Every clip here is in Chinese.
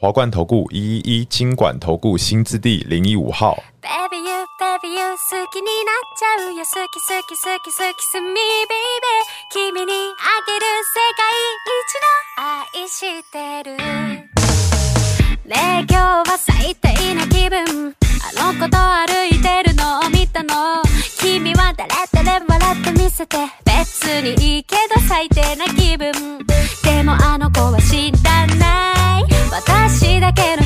华冠投顾一一一金管投顾新字第零一五号。好きになっちゃうよ。好き好き好き好きすみ。にあげる世界一の愛してる。ねえ今日は最低な気分。あの子と歩いてるのを見たの。君は誰誰笑って見せて。別にいいけど最低な気分。でもあの子は死んだ。que no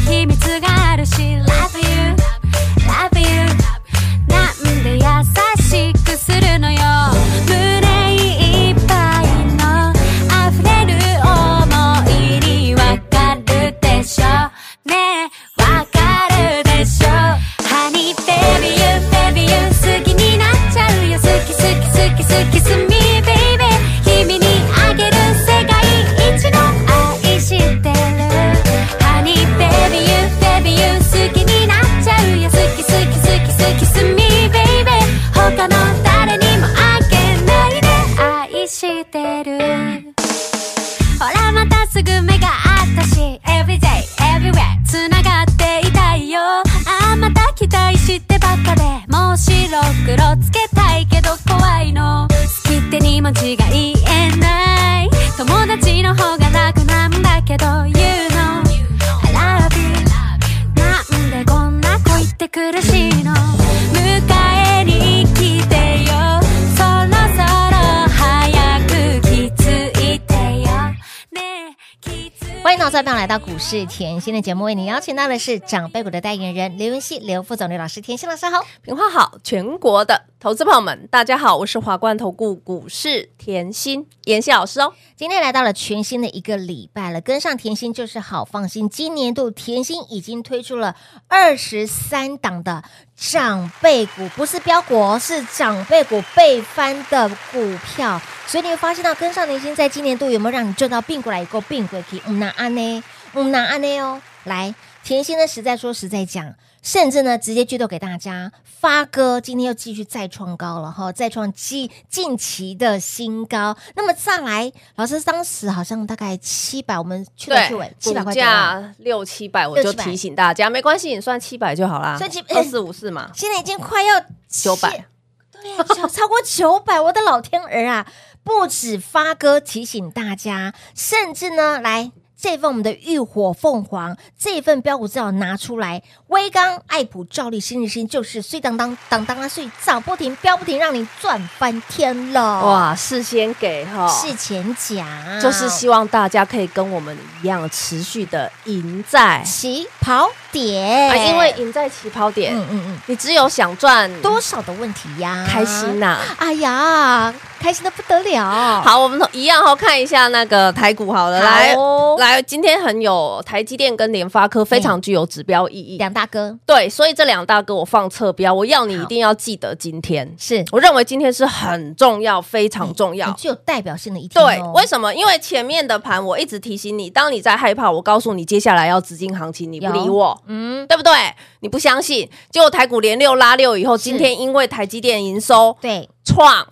欢迎来到股市甜心的节目，为您邀请到的是长辈股的代言人刘文熙、刘副总、刘老师，甜心老师好，平花好，全国的投资朋友们大家好，我是华冠投顾股市甜心妍希老师哦。今天来到了全新的一个礼拜了，跟上甜心就是好放心。今年度甜心已经推出了二十三档的长辈股，不是标股，是长辈股倍翻的股票。所以你会发现到跟上甜心，在今年度有没有让你赚到并过来一个并过去？嗯，那安呢？嗯，那安呢？哦，来，甜心呢，实在说实在讲，甚至呢，直接剧透给大家，发哥今天又继续再创高了哈，再创近近期的新高。那么再来，老师当时好像大概七百，我们去头去尾七百块价六七百，我就提醒大家，没关系，你算七百就好啦，算七二四五四嘛，现在已经快要九百，对呀，超过九百，我的老天儿啊！不止发哥提醒大家，甚至呢，来这份我们的浴火凤凰这份标股资料拿出来，威刚、爱普、兆利、新日新就是碎当当当当啊，所以涨不停，飙不停，让你赚翻天了！哇，事先给哈，事前讲，就是希望大家可以跟我们一样持续的赢在起跑点，啊，因为赢在起跑点，嗯嗯嗯，你只有想赚多少的问题呀？开心呐！哎呀！开心的不得了。好，我们一样哈，看一下那个台股好了，来来，今天很有台积电跟联发科非常具有指标意义，两大哥。对，所以这两大哥我放侧标，我要你一定要记得今天，是我认为今天是很重要，非常重要，具有代表性的一天。对，为什么？因为前面的盘我一直提醒你，当你在害怕，我告诉你接下来要资金行情，你不理我，嗯，对不对？你不相信，结果台股连六拉六以后，今天因为台积电营收对创。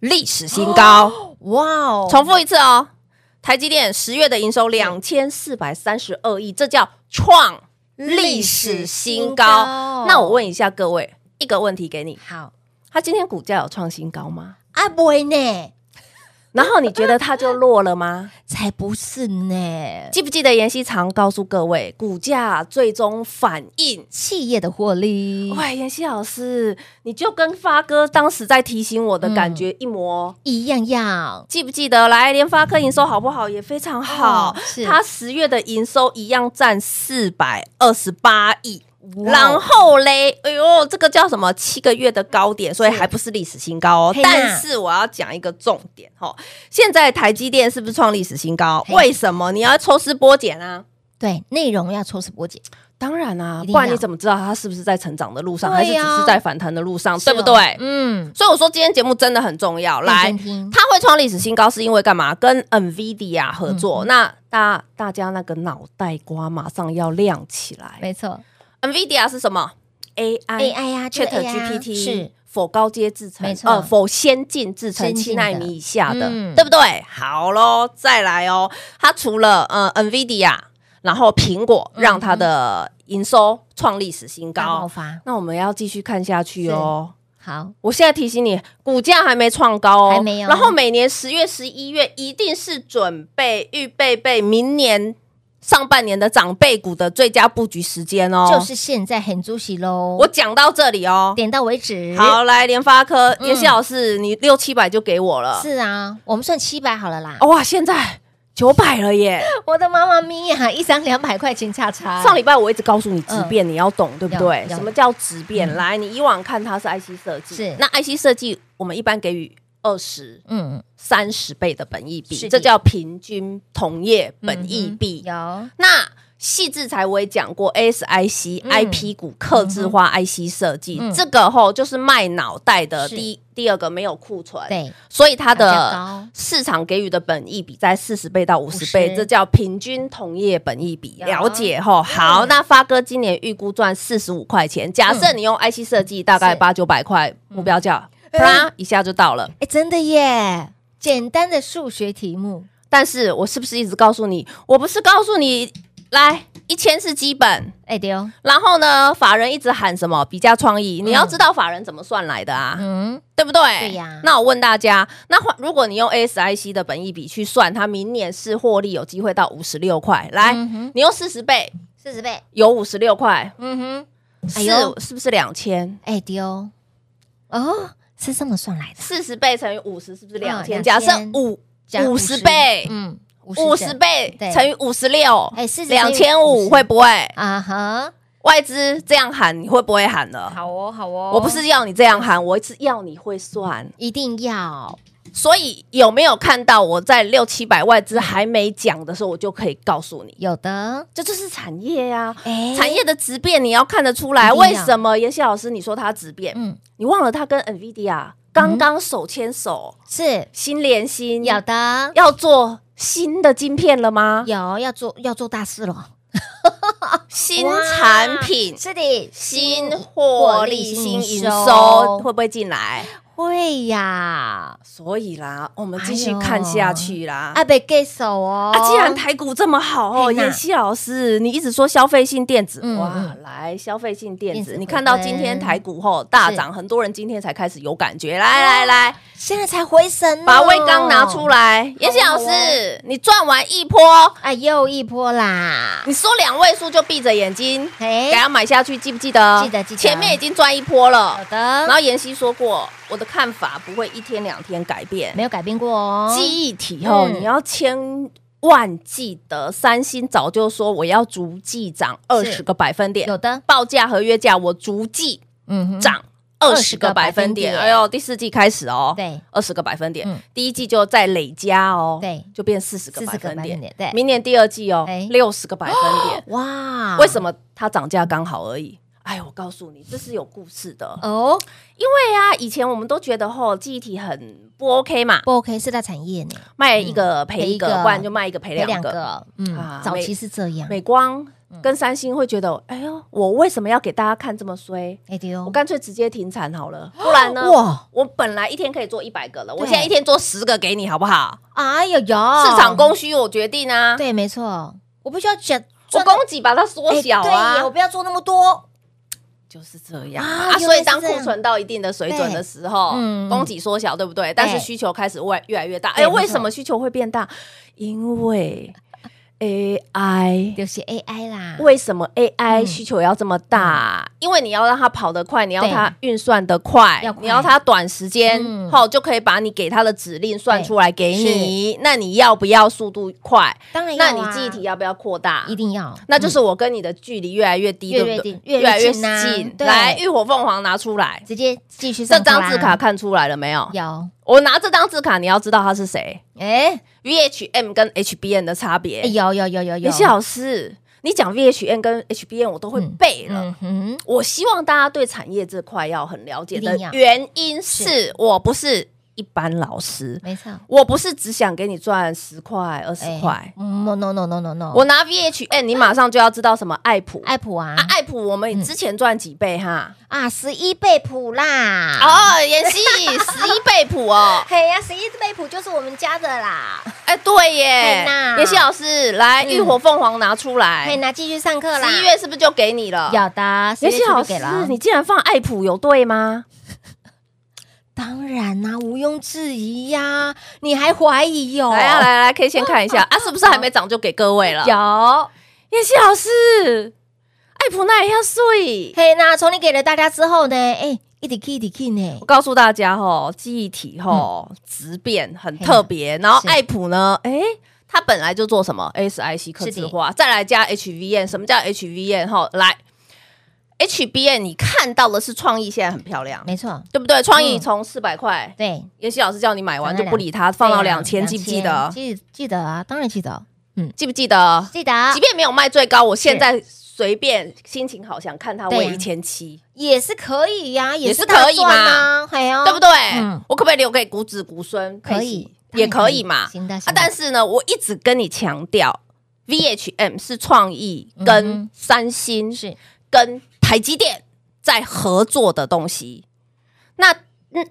历史新高，哇哦！重复一次哦，台积电十月的营收两千四百三十二亿，这叫创历史新高。那我问一下各位，一个问题给你，好，它今天股价有创新高吗？啊，不会呢。然后你觉得它就落了吗？才不是呢！记不记得妍希常告诉各位，股价最终反映企业的获利。喂，妍希老师，你就跟发哥当时在提醒我的感觉一模、嗯、一样样。记不记得？来，联发科营收好不好？也非常好。哦、是它十月的营收一样占四百二十八亿。然后嘞，哎呦，这个叫什么？七个月的高点，所以还不是历史新高哦。是但是我要讲一个重点哈，现在台积电是不是创历史新高？为什么？你要抽丝剥茧啊？对，内容要抽丝剥茧。当然啊，一定要不然你怎么知道它是不是在成长的路上，还是只是在反弹的路上，对不对？嗯，所以我说今天节目真的很重要。来它会创历史新高，是因为干嘛？跟 NVIDIA 合作。嗯那大大家那个脑袋瓜马上要亮起来。没错 NVIDIA 是什么？AI，AI 呀就是 Chat AI 啊 GPT 是。否高阶制程，没错。呃，否先进制程先进的。七纳米以下的，嗯。对不对？好喽，再来哦。它除了呃 NVIDIA，然后苹果让它的营收创历史新高，那我们要继续看下去哦。好，我现在提醒你，股价还没创高哦，还没有。然后每年十月、十一月一定是准备预备备明年上半年的长辈股的最佳布局时间哦。就是现在很主席喽，我讲到这里哦。点到为止。好，来联发科，嗯妍希老师，你六七百就给我了。是啊，我们算七百好了啦。哦哇，现在九百了耶！我的妈妈咪呀，一张两百块钱差差。上礼拜我一直告诉你质变，你要懂，对不对？什么叫质变？来，你以往看它是 IC 设计，是那 IC 设计我们一般给予二十、嗯，三十倍的本益比，这叫平均同业本益比。嗯有。那细制材我也讲过，ASIC、嗯。IP 股、客制化 IC 设计，嗯。这个吼就是卖脑袋的第一第二个没有库存，对，所以它的市场给予的本益比在四十倍到五十倍，50这叫平均同业本益比。有。了解吼？好，那发哥今年预估赚四十五块钱，假设你用 IC 设计大概八九百块目标价，嗯啪一下就到了。哎，真的耶，简单的数学题目，但是我是不是一直告诉你？我不是告诉你来一千是基本，哎丢，然后呢，法人一直喊什么比价创意，你要知道法人怎么算来的啊，嗯，对不对？对呀那我问大家，那换如果你用 ASIC 的本益比去算，它明年是获利有机会到五十六块，来，嗯你用四十倍四十倍，有五十六块，嗯哼，哎是不是两千？哎丢，哦，是这么算来的，四十倍乘以五十是不是两千？2000假设五五十倍，嗯，五十倍乘以五十六，哎40两千五会不会？啊哈，外资这样喊，你会不会喊呢？好哦，好哦，我不是要你这样喊，我是要你会算。一定要所以有没有看到我在六七百外资还没讲的时候，我就可以告诉你，有的，这就是产业呀、哎。产业的质变你要看得出来。为什么？妍希老师你说它质变？嗯，你忘了它跟 NVIDIA 刚刚手牵手，是。心连心，有的，要做新的晶片了吗？有要做要做大事了，新产品、是的，新获利、新营收。会不会进来？会呀，所以啦，我们继续看下去啦。阿北给手哦，啊，既然台股这么好哦，嘿呐妍希老师，你一直说消费性电子，哇来消费性电子，电子你看到今天台股后大涨，很多人今天才开始有感觉。来来来，现在才回神，把胃刚拿出来，妍希老师，你赚完一波，哎，又一波啦，你说两位数就闭着眼睛哎给他买下去，记不记得？记得记得。前面已经赚一波了。好。的。然，后妍希说过，我的看法不会一天两天改变。没有改变过哦，记忆体哦，嗯。你要千万记得，三星早就说我要逐季涨二十个百分点，有的，报价合约价我逐季嗯，涨二十个百分点。20个百分点。哎呦，第四季开始哦，对，二十个百分点。嗯，第一季就再累加哦，对。就变四十个百分点。对。明年第二季哦哎，六十个百分点。哇，为什么它涨价刚好而已？哎，我告诉你，这是有故事的。哦。因为啊，以前我们都觉得吼记忆体很不 OK 嘛，不 OK 是大产业呢，卖一个赔一个，不然就卖一个赔赔两个。嗯啊，早期是这样，美光跟三星会觉得，哎呦，我为什么要给大家看这么衰？哎丢，我干脆直接停产好了，不然呢？哇我本来一天可以做一百个了，我对现在一天做十个给你，好不好？哎呦呦，市场供需我决定啊，对，没错，我不需要讲，我供给把它缩小啊对我啊，不要做那么多，就是这样啊啊。所以当库存到一定的水准的时候嗯，供给缩小，对不对？但是需求开始越越来越大。哎，为什么需求会变大？因为 AI。就是 AI 啦，为什么 AI 嗯。需求要这么大？因为你要让它跑得快，你要它运算得快要，快。你要它短时间嗯。后就可以把你给它的指令算出来给你。那你要不要速度快？当然要啊。那你记忆体要不要扩大？一定要，那就是我跟你的距离越来越低，越对不对？越近越越来越近。来，浴火凤凰拿出来，直接继续这张字卡看出来了没有？有，我拿这张字卡，你要知道他是谁哎？VHM 跟 HBN 的差别。哎有有有有有，李希老师，你讲 VHM 跟 HBN 我都会背了。嗯嗯我希望大家对产业这块要很了解的定要原因是我不是一般老师，没错。我不是只想给你赚十块二十块。，no no no no no no，我拿 VHN，你马上就要知道什么爱普。爱普啊啊，爱普我们之前赚几倍哈？啊，十一倍普啦！哦，妍希 十一倍普哦。嘿呀，十一倍普就是我们家的啦。哎，对耶妍希老师来，浴火凤凰拿出来。可以拿继续上课啦。十一月是不是就给你了？有的，妍希老师，你竟然放爱普有对吗？当然啦、啊，毋庸置疑呀、啊！你还怀疑哟、哦？来啊，来来，可以先看一下 啊，是不是还没涨就给各位了？有，妍希老师，爱普那也要睡。嘿，那从你给了大家之后呢？哎，一点 key 一点 key 呢？我告诉大家吼，记忆体吼质变很特别，然后爱普呢，哎，它本来就做什么 ASIC 刻字化，再来加 HVN，什么叫 HVN 哈，来。HBM 你看到的是创意，现在很漂亮，没错，对不对？创意从四百块，对，妍希老师叫你买完就不理他，放到两千，记不记得？记记得啊，当然记得。嗯，记不记得？记得。即便没有卖最高，我现在随便心情好想看它为一千七，也是可以呀，也是可以嘛，对不对？我可不可以留给股子股孙？可以，也可以嘛。啊，但是呢，我一直跟你强调，VHM 是创意跟三星是跟台积电。在合作的东西，那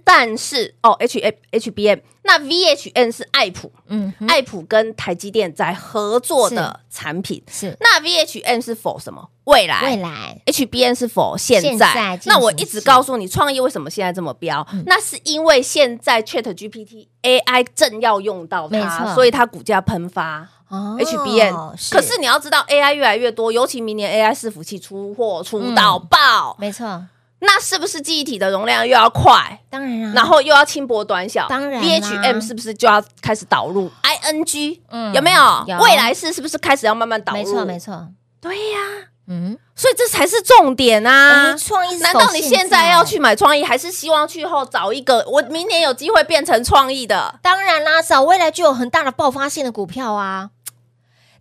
但是哦，H H H B M，那 V H N 是爱普，嗯，爱普跟台积电在合作的产品。是，那 V H N 是否什么？未来？未来。H B N 是否现在？现在那我一直告诉你，创业为什么现在这么飙？嗯、那是因为现在 Chat G P T A I 正要用到它，所以它股价喷发。哦，HBM，可是你要知道，AI 越来越多，尤其明年 AI 伺服器出货出到爆，没错。那是不是记忆体的容量又要快？当然啊。然后又要轻薄短小，当然。，B H M 是不是就要开始导入？ING，嗯，有没有？未来式是不是开始要慢慢导入？没错，没错。对呀，嗯。所以这才是重点啊！创意，难道你现在要去买创意，还是希望去后找一个我明年有机会变成创意的？当然啦，找未来具有很大的爆发性的股票啊！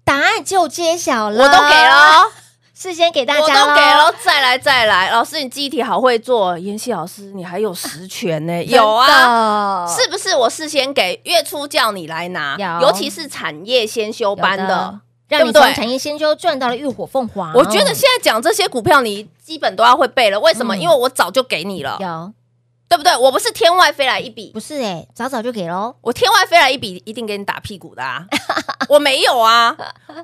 答案就揭晓了，我都给了，事先给大家，我都给了，再来再来，老师你记忆体好会做，妍希老师你还有实权呢，有啊，是不是？我事先给月初叫你来拿，尤其是产业先修班的，让你从产业先修赚到了浴火凤凰。我觉得现在讲这些股票，你基本都要会背了，为什么？因为我早就给你了。有。对不对？我不是天外飞来一笔，不是哎、欸，早早就给喽。我天外飞来一笔，一定给你打屁股的啊！我没有啊，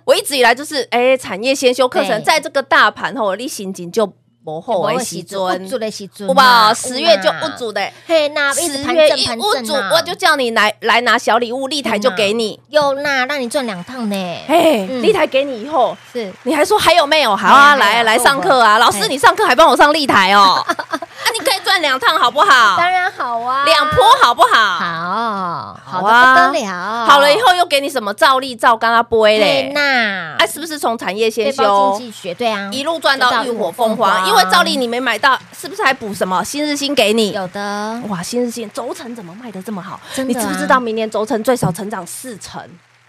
我一直以来就是哎，产业先修课程，在这个大盘后，我立行情就。幕后为时阵，好不好？十月就不足的，嘿，那十月一不足，我就叫你来来拿小礼物，立台就给你，有那让你赚两趟呢。哎，立台给你以后，是你还说还有没有？好啊，来来上课啊！老师，你上课还帮我上立台哦，那 你可以赚两趟，好不好？当然好啊，两波好不好？好，好的不得了。好了以后又给你什么照例照刚啊、波嘞？那哎，是不是从产业先修经济学？对啊，一路赚到浴火凤凰，因为照例你没买到，是不是还补什么新日新给你？有的哇，新日新轴承怎么卖的这么好？你知不知道明年轴承最少成长四成？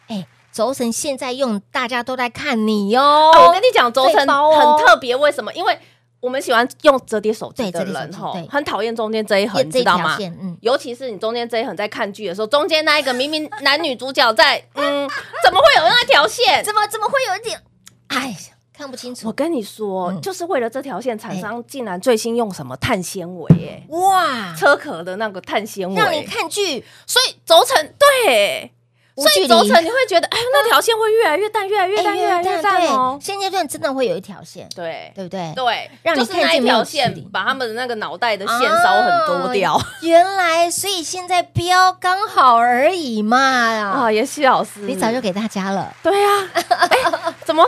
哎、欸，轴承现在用，大家都在看你哟、啊。我跟你讲，轴承很特别，为什么？因为我们喜欢用折叠手机的人吼，很讨厌中间这一横，你知道吗？嗯，尤其是你中间这一横在看剧的时候，中间那一个明明男女主角在，嗯，怎么会有那条线？怎么怎么会有一点？哎呀。看不清楚，我跟你说，嗯、就是为了这条线，厂商竟然最新用什么碳纤维？哎，哇，车壳的那个碳纤维，让你看剧，所以轴承对，所以轴承你会觉得，哎，那条线会越来越淡，越来越淡，越来越淡哦。现阶段真的会有一条线，对，对不对？对，让你看那一条线，把他们的那个脑袋的线烧很多掉。原来，所以现在标刚好而已嘛。啊，妍希老师，你早就给大家了。对呀，哎，怎么？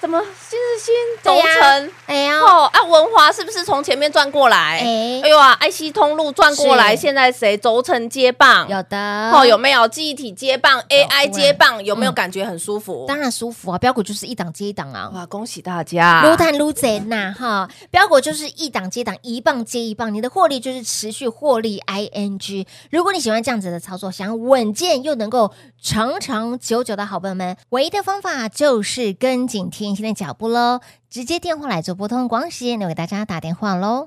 怎么新日兴轴承？哎呀，哦啊，文华是不是从前面转过来？哎，哎呦啊，IC 通路转过来，现在谁轴承接棒？有的哦，有没有记忆体接棒？AI 接棒有没有感觉很舒服？当然舒服啊，标股就是一档接一档啊！哇，恭喜大家，撸碳撸贼呐哈！标股就是一档接档，一棒接一棒，你的获利就是持续获利。ING，如果你喜欢这样子的操作，想稳健又能够长长久久的好朋友们，唯一的方法就是跟紧听。甜心的脚步喽。直接电话来做拨通，广时间留给大家打电话喽。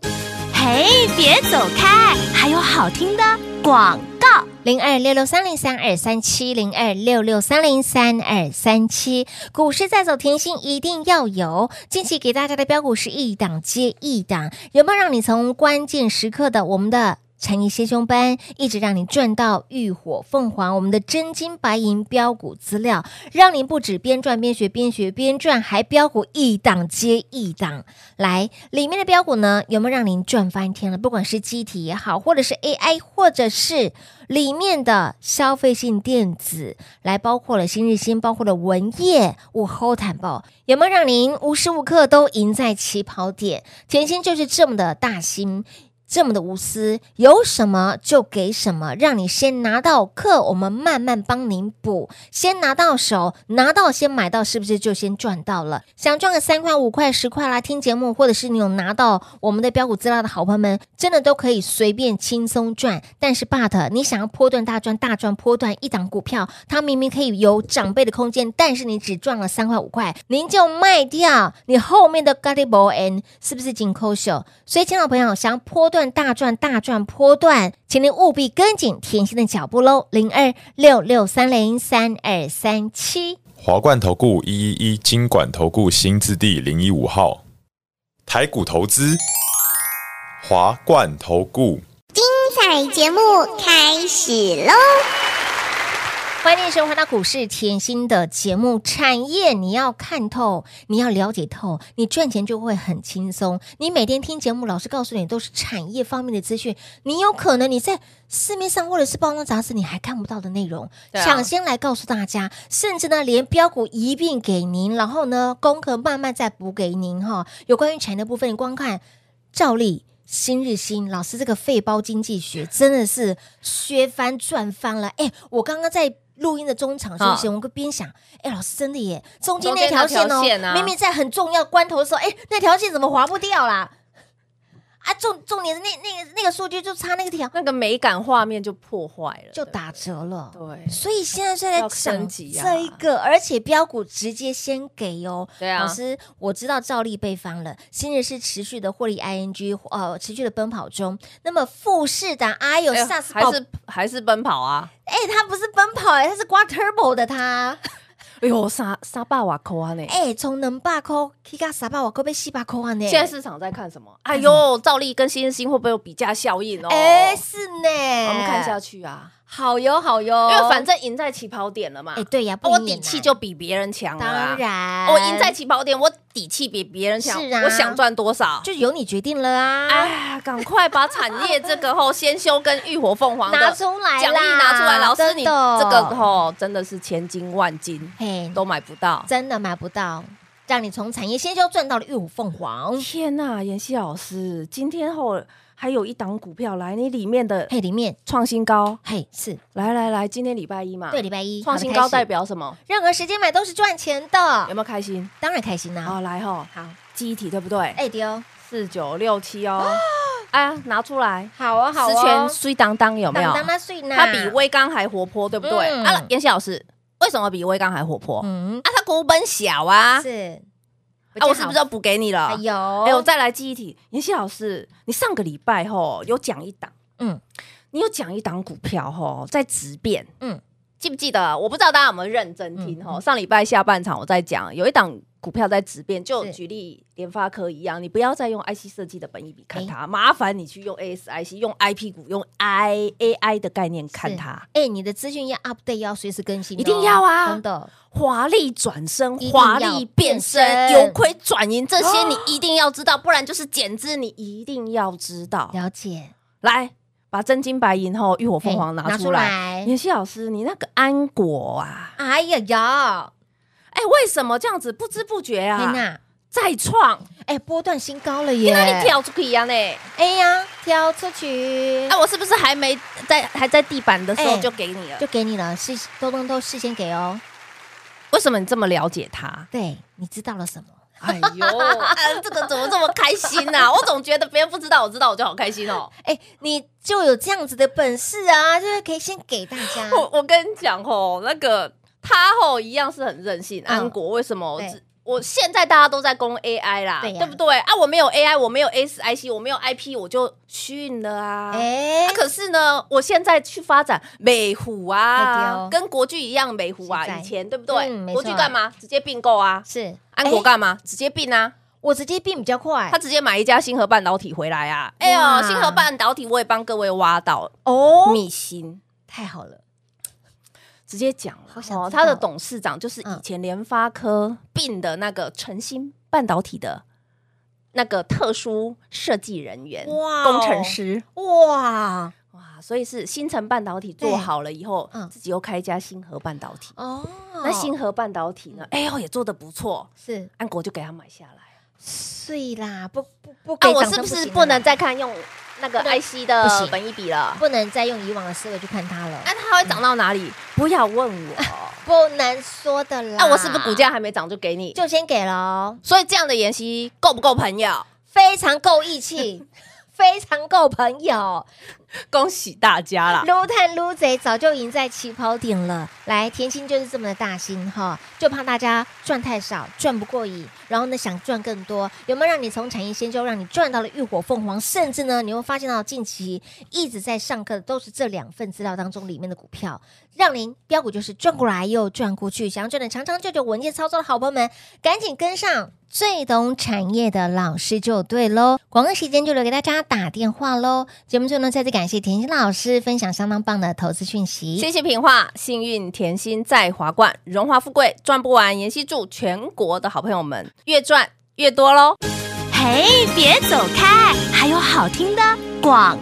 嘿，别走开，还有好听的广告。零二六六三零三二三七零二六六三零三二三七，股市在走，甜心一定要有。近期给大家的标股是一档接一档，有没有让你从关键时刻的我们的？产业先修班一直让你赚到浴火凤凰，我们的真金白银标股资料，让您不止边赚边学，边学边赚，还标股一档接一档。来，里面的标股呢，有没有让您赚翻天了？不管是机体也好，或者是 AI，或者是里面的消费性电子，来包括了新日新，包括了文业、我后坦报，有没有让您无时无刻都赢在起跑点？甜心就是这么的大心。这么的无私，有什么就给什么，让你先拿到课，我们慢慢帮您补。先拿到手，拿到先买到，是不是就先赚到了？想赚个三块、五块、十块啦，听节目或者是你有拿到我们的标股资料的好朋友们，真的都可以随便轻松赚。但是，but 你想要波段大赚、大赚波段一档股票，它明明可以有涨倍的空间，但是你只赚了三块、五块，您就卖掉，你后面的 got it all in 是不是紧扣手？所以，亲爱的朋友，想要波段。大赚大赚波段，请您务必跟紧甜心的脚步喽！零二六六三零三二三七，华冠投顾一一一金管投顾新字第零一五号，台股投资，华冠投顾，精彩节目开始喽！欢迎收看到股市甜心的节目，产业你要看透，你要了解透，你赚钱就会很轻松。你每天听节目，老师告诉你都是产业方面的资讯，你有可能你在市面上或者是报章杂志你还看不到的内容，抢、啊、先来告诉大家，甚至呢连标股一并给您，然后呢功课慢慢再补给您哈。有关于产业的部分，你光看照例。新日新老师这个废包经济学真的是削翻赚翻了！哎，我刚刚在录音的中场休息，我们会边想，哎，老师真的耶，中间那条线哦，明明在很重要关头的时候，哎，那条线怎么划不掉啦？啊，重重点是那那个那个数据就差那个条，那个美感画面就破坏了，就打折了。对，所以现在在升级这一个，而且标股直接先给哦。对啊，老师，我知道照例被翻了，新日是持续的获利，ing 呃持续的奔跑中。那么富士达，哎呦，萨斯还是还是奔跑啊？哎，他不是奔跑哎，他是刮 turbo 的他。哎呦，三三百瓦扣啊呢！哎，从能百块起到三百瓦扣被四百扣啊呢！现在市场在看什么？哎呦，兆利跟新星会不会有比价效应哦？哎，是呢，我们看下去啊。好哟，好哟，因为反正赢在起跑点了嘛。哎，对呀，我底气就比别人强了。当然，我赢在起跑点，我底气比别人强。是啊，我想赚多少就由你决定了啊！哎，赶快把产业这个后先修跟浴火凤凰拿出来，奖励拿出来。老师，你这个后真的是千金万金，嘿，都买不到，真的买不到。让你从产业先修赚到了浴火凤凰。天呐，妍希老师，今天后。还有一档股票来，你里面的嘿，里面创新高，嘿是，来来来，今天礼拜一嘛，对，礼拜一创新高代表什么？任何时间买都是赚钱的，有没有开心？当然开心啦！好，来吼，好，记忆体对不对？哎丢四九六七哦，哎，拿出来，好啊好啊，十全碎当当有没有？当当水呢？它比威刚还活泼，对不对？啊，妍希老师，为什么比威刚还活泼？嗯，啊，它股本小啊，是。啊，我是不是要补给你了？哎呦，哎，我再来记一题。妍希老师，你上个礼拜吼有讲一档，嗯，你有讲一档股票吼在直变，嗯，记不记得？我不知道大家有没有认真听吼。上礼拜下半场我在讲有一档。股票在质变，就举例联发科一样，你不要再用 IC 设计的本益比看它，麻烦你去用 ASIC，用 IP 股，用 I AI 的概念看它。哎，你的资讯要 update，要随时更新，一定要啊！真的，华丽转身，华丽变身，由亏转盈，这些你一定要知道，不然就是减资，你一定要知道。了解，来把真金白银后浴火凤凰拿出来。妍希老师，你那个安果啊，哎呀呀！哎，为什么这样子不知不觉啊？天再创哎，波段新高了耶！因为你跳出去呀呢？哎呀，跳出去！哎，我是不是还没在还在地板的时候就给你了？就给你了，事都都都事先给哦。为什么你这么了解他？对，你知道了什么？哎呦，这个怎么这么开心呐？我总觉得别人不知道，我知道我就好开心哦。哎，你就有这样子的本事啊，就是可以先给大家。我我跟你讲哦，那个。他吼一样是很任性，安国为什么我现在大家都在攻 AI 啦，对，对不对啊？我没有 AI，我没有 ASIC，我没有 IP，我就逊了啊！哎、啊，可是呢，我现在去发展美虎啊，跟国巨一样，美虎啊，以前对不对？嗯、国巨干嘛？直接并购啊！是安国干嘛？直接并啊！我直接并比较快，他直接买一家星河半导体回来啊！哎呦，星河半导体我也帮各位挖到哦，米星太好了。直接讲了。哦，他的董事长就是以前联发科并的那个晨星半导体的那个特殊设计人员哇，工程师。哇。哇，所以是新城半导体做好了以后，自己又开一家星河半导体。哦。那星河半导体呢？哎呦，也做的不错，是。安国就给他买下来，碎啦，不不不，啊，我是不是不能再看用？那个 IC 的本一比了，不能再用以往的思维去看它了。那它会涨到哪里？不要问我，不能说的啦。那我是不是股价还没涨就给你？就先给了。所以这样的妍希够不够朋友？非常够义气。非常够朋友，恭喜大家啦！撸探撸贼早就赢在起跑点了。来，甜心就是这么的大心哈，就怕大家赚太少，赚不过瘾，然后呢想赚更多。有没有让你从产业先修让你赚到了浴火凤凰？甚至呢，你会发现到近期一直在上课的都是这两份资料当中里面的股票，让您标股就是赚过来又赚过去，想要赚的长长久久稳健操作的好朋友们，赶紧跟上。最懂产业的老师就对喽，广告时间就留给大家打电话喽。节目最后呢，再次感谢甜心老师分享相当棒的投资讯息，谢谢平话，幸运甜心在华冠，荣华富贵赚不完。妍希祝全国的好朋友们越赚越多喽！嘿，别走开，还有好听的广。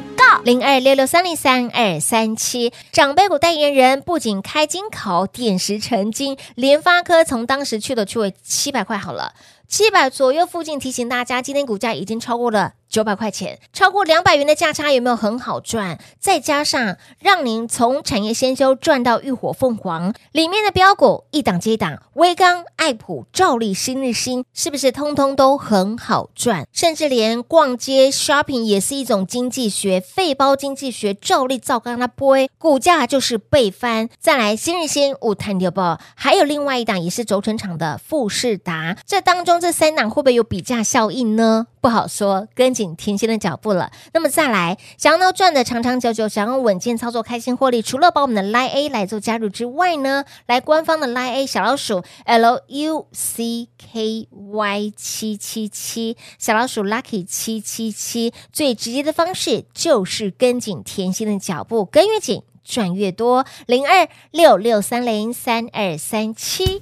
零二六六三零三二三七，长辈股代言人不仅开金口，点石成金。联发科从当时去的去位七百块好了，七百左右附近提醒大家，今天股价已经超过了。九百块钱，超过两百元的价差有没有很好赚？再加上让您从产业先修赚到浴火凤凰，里面的标股一档接一档，威刚、爱普、兆利、新日兴，是不是通通都很好赚？甚至连逛街 shopping 也是一种经济学，废包经济学，兆利造刚那波，股价就是倍翻。再来新日兴、五探六报，还有另外一档也是轴承厂的富士达，这当中这三档会不会有比价效应呢？不好说，跟紧甜心的脚步了。那么再来，想要赚的长长久久，想要稳健操作、开心获利，除了把我们的 lia 来做加入之外呢，来官方的 lia 小老鼠 L U C K Y 七七七，小老鼠 Lucky 七七七，最直接的方式就是跟紧甜心的脚步，跟越紧赚越多。零二六六三零三二三七。